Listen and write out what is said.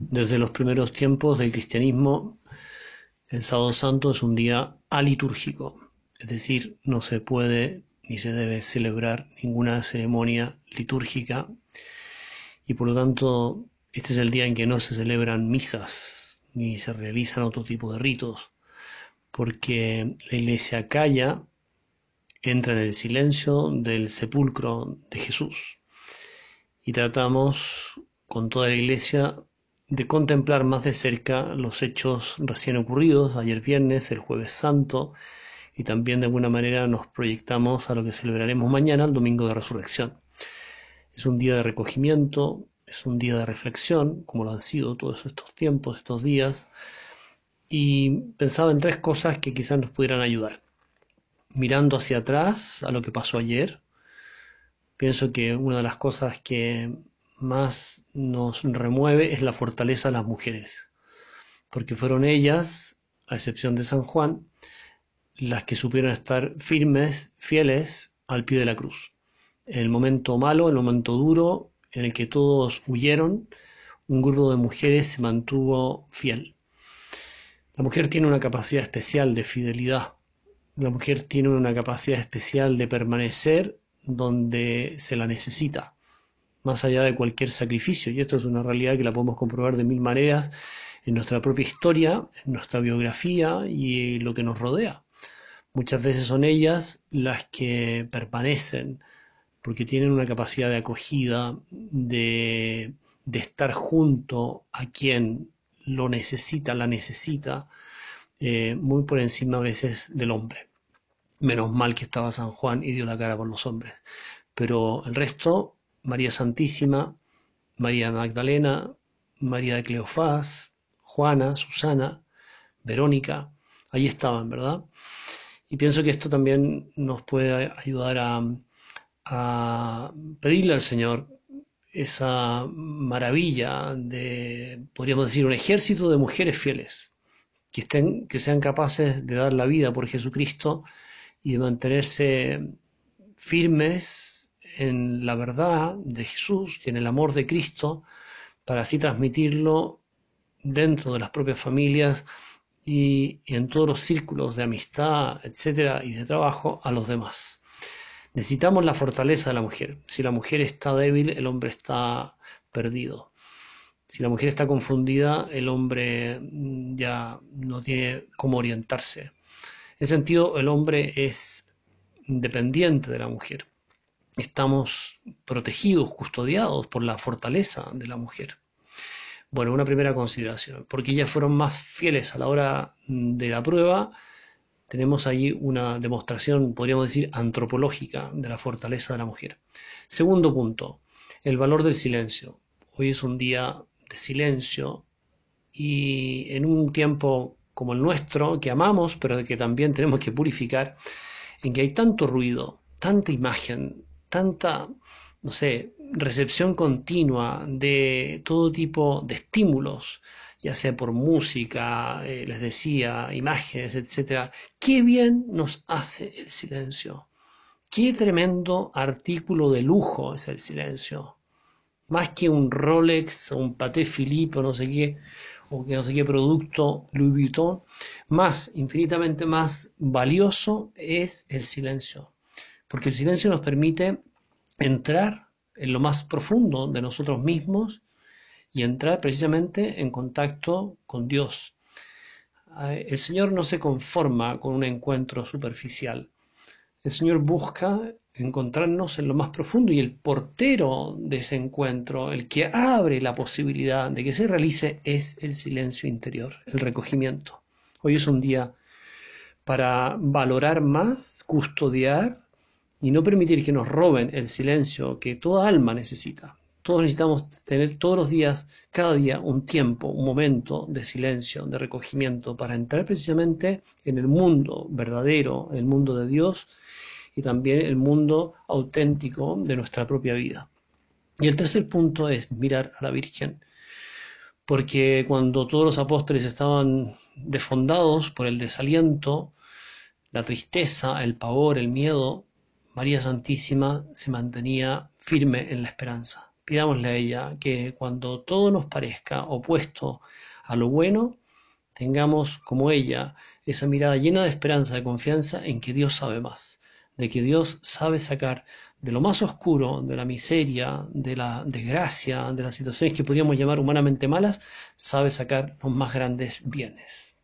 Desde los primeros tiempos del cristianismo, el sábado santo es un día alitúrgico, es decir, no se puede ni se debe celebrar ninguna ceremonia litúrgica. Y por lo tanto este es el día en que no se celebran misas ni se realizan otro tipo de ritos, porque la iglesia calla, entra en el silencio del sepulcro de Jesús. Y tratamos con toda la iglesia de contemplar más de cerca los hechos recién ocurridos, ayer viernes, el jueves santo, y también de alguna manera nos proyectamos a lo que celebraremos mañana, el domingo de resurrección. Es un día de recogimiento, es un día de reflexión, como lo han sido todos estos tiempos, estos días, y pensaba en tres cosas que quizás nos pudieran ayudar. Mirando hacia atrás a lo que pasó ayer, pienso que una de las cosas que más nos remueve es la fortaleza de las mujeres, porque fueron ellas, a excepción de San Juan, las que supieron estar firmes, fieles al pie de la cruz. En el momento malo, en el momento duro, en el que todos huyeron, un grupo de mujeres se mantuvo fiel. La mujer tiene una capacidad especial de fidelidad. La mujer tiene una capacidad especial de permanecer donde se la necesita más allá de cualquier sacrificio. Y esto es una realidad que la podemos comprobar de mil maneras en nuestra propia historia, en nuestra biografía y lo que nos rodea. Muchas veces son ellas las que permanecen porque tienen una capacidad de acogida, de, de estar junto a quien lo necesita, la necesita, eh, muy por encima a veces del hombre. Menos mal que estaba San Juan y dio la cara por los hombres. Pero el resto María Santísima, María Magdalena, María de Cleofás, Juana, Susana, Verónica, ahí estaban, ¿verdad? Y pienso que esto también nos puede ayudar a, a pedirle al Señor esa maravilla de, podríamos decir, un ejército de mujeres fieles, que, estén, que sean capaces de dar la vida por Jesucristo y de mantenerse firmes en la verdad de Jesús y en el amor de Cristo para así transmitirlo dentro de las propias familias y, en todos los círculos de amistad, etcétera, y de trabajo a los demás. Necesitamos la fortaleza de la mujer. Si la mujer está débil, el hombre está perdido. Si la mujer está confundida, el hombre mm, ya no tiene cómo orientarse. En ese sentido, el hombre es dependiente de la mujer estamos protegidos, custodiados por la fortaleza de la mujer. Bueno, una primera consideración, porque ellas fueron más fieles a la hora de la prueba, tenemos ahí una demostración, podríamos decir, antropológica de la fortaleza de la mujer. Segundo punto, el valor del silencio. Hoy es un día de silencio y en un tiempo como el nuestro, que amamos, pero que también tenemos que purificar, en que hay tanto ruido, tanta imagen, tanta, no sé, recepción continua de todo tipo de estímulos, ya sea por música, eh, les decía, imágenes, etcétera, qué bien nos hace el silencio. Qué tremendo artículo de lujo es el silencio. Más que un Rolex o un Paté Philippe o no sé qué, o que no sé qué producto Louis Vuitton, más, infinitamente más valioso es el silencio porque el silencio nos permite entrar en lo más profundo de nosotros mismos y entrar precisamente en contacto con Dios. El Señor no se conforma con un encuentro superficial. El Señor busca encontrarnos en lo más profundo y el portero de ese encuentro, el que abre la posibilidad de que se realice, es el silencio interior, el recogimiento. Hoy es un día para valorar más, custodiar y no permitir que nos roben el silencio que toda alma necesita. Todos necesitamos tener todos los días, cada día, un tiempo, un momento de silencio, de recogimiento, para entrar precisamente en el mundo verdadero, el mundo de Dios y también el mundo auténtico de nuestra propia vida. Y el tercer punto es mirar a la Virgen, porque cuando todos los apóstoles estaban defondados por el desaliento, la tristeza, el pavor, el miedo, María Santísima se mantenía firme en la esperanza. pidámosle a ella que cuando todo nos parezca opuesto a lo bueno, tengamos como ella esa mirada llena de esperanza, de confianza en que Dios sabe más, de que Dios sabe sacar de lo más oscuro, de la miseria, de la desgracia, de las situaciones que podríamos llamar humanamente malas, sabe sacar los más grandes bienes.